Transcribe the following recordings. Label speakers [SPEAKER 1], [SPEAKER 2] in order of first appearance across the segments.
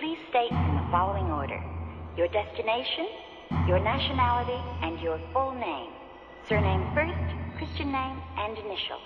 [SPEAKER 1] please state in the following order your destination, your nationality, and your full name? Surname first, Christian name, and
[SPEAKER 2] initial.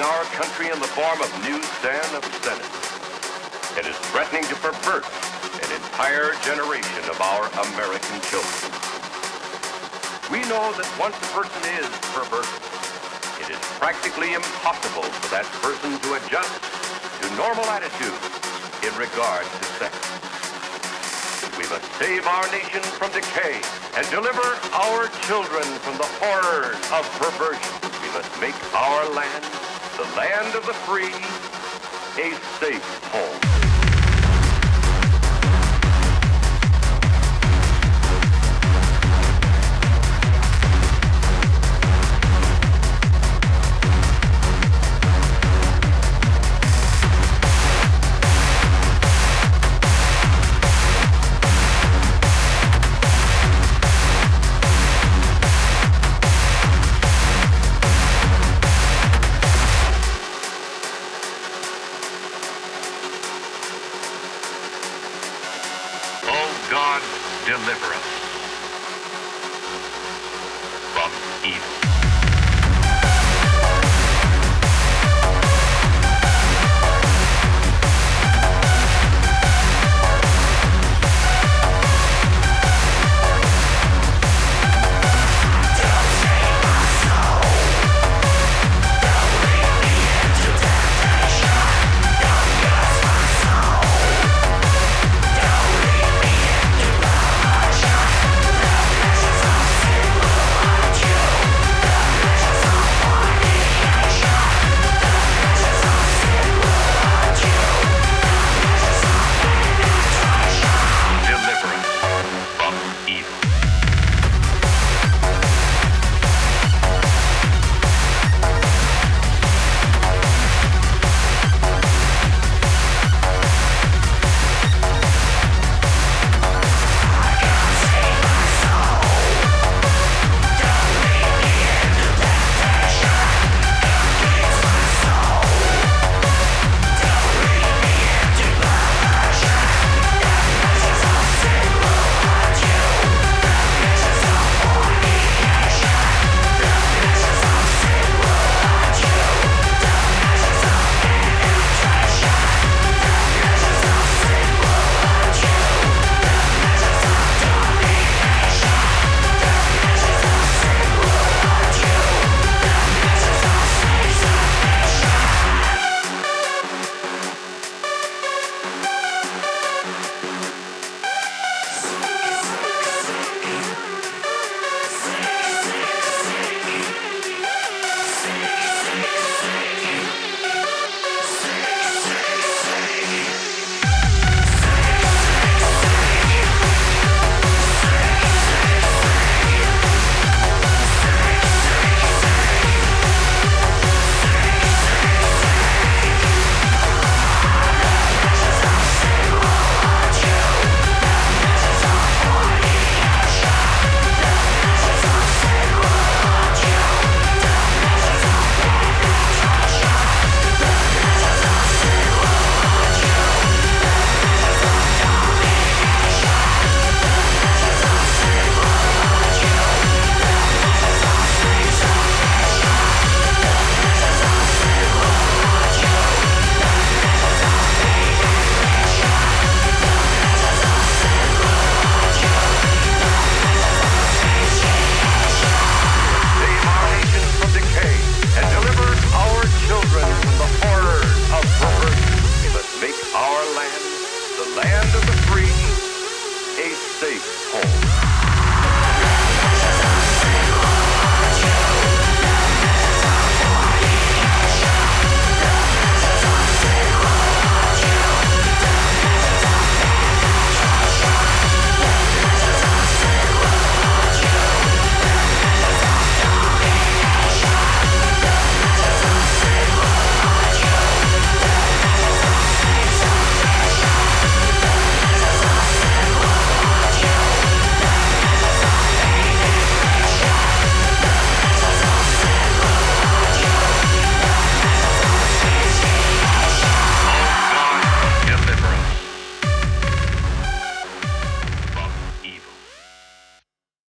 [SPEAKER 2] Our country in the form of newsstand obscenity. It is threatening to pervert an entire generation of our American children. We know that once a person is perverted, it is practically impossible for that person to adjust to normal attitudes in regard to sex. We must save our nation from decay and deliver our children from the horrors of perversion. We must make our land, the land of the free, a safe home.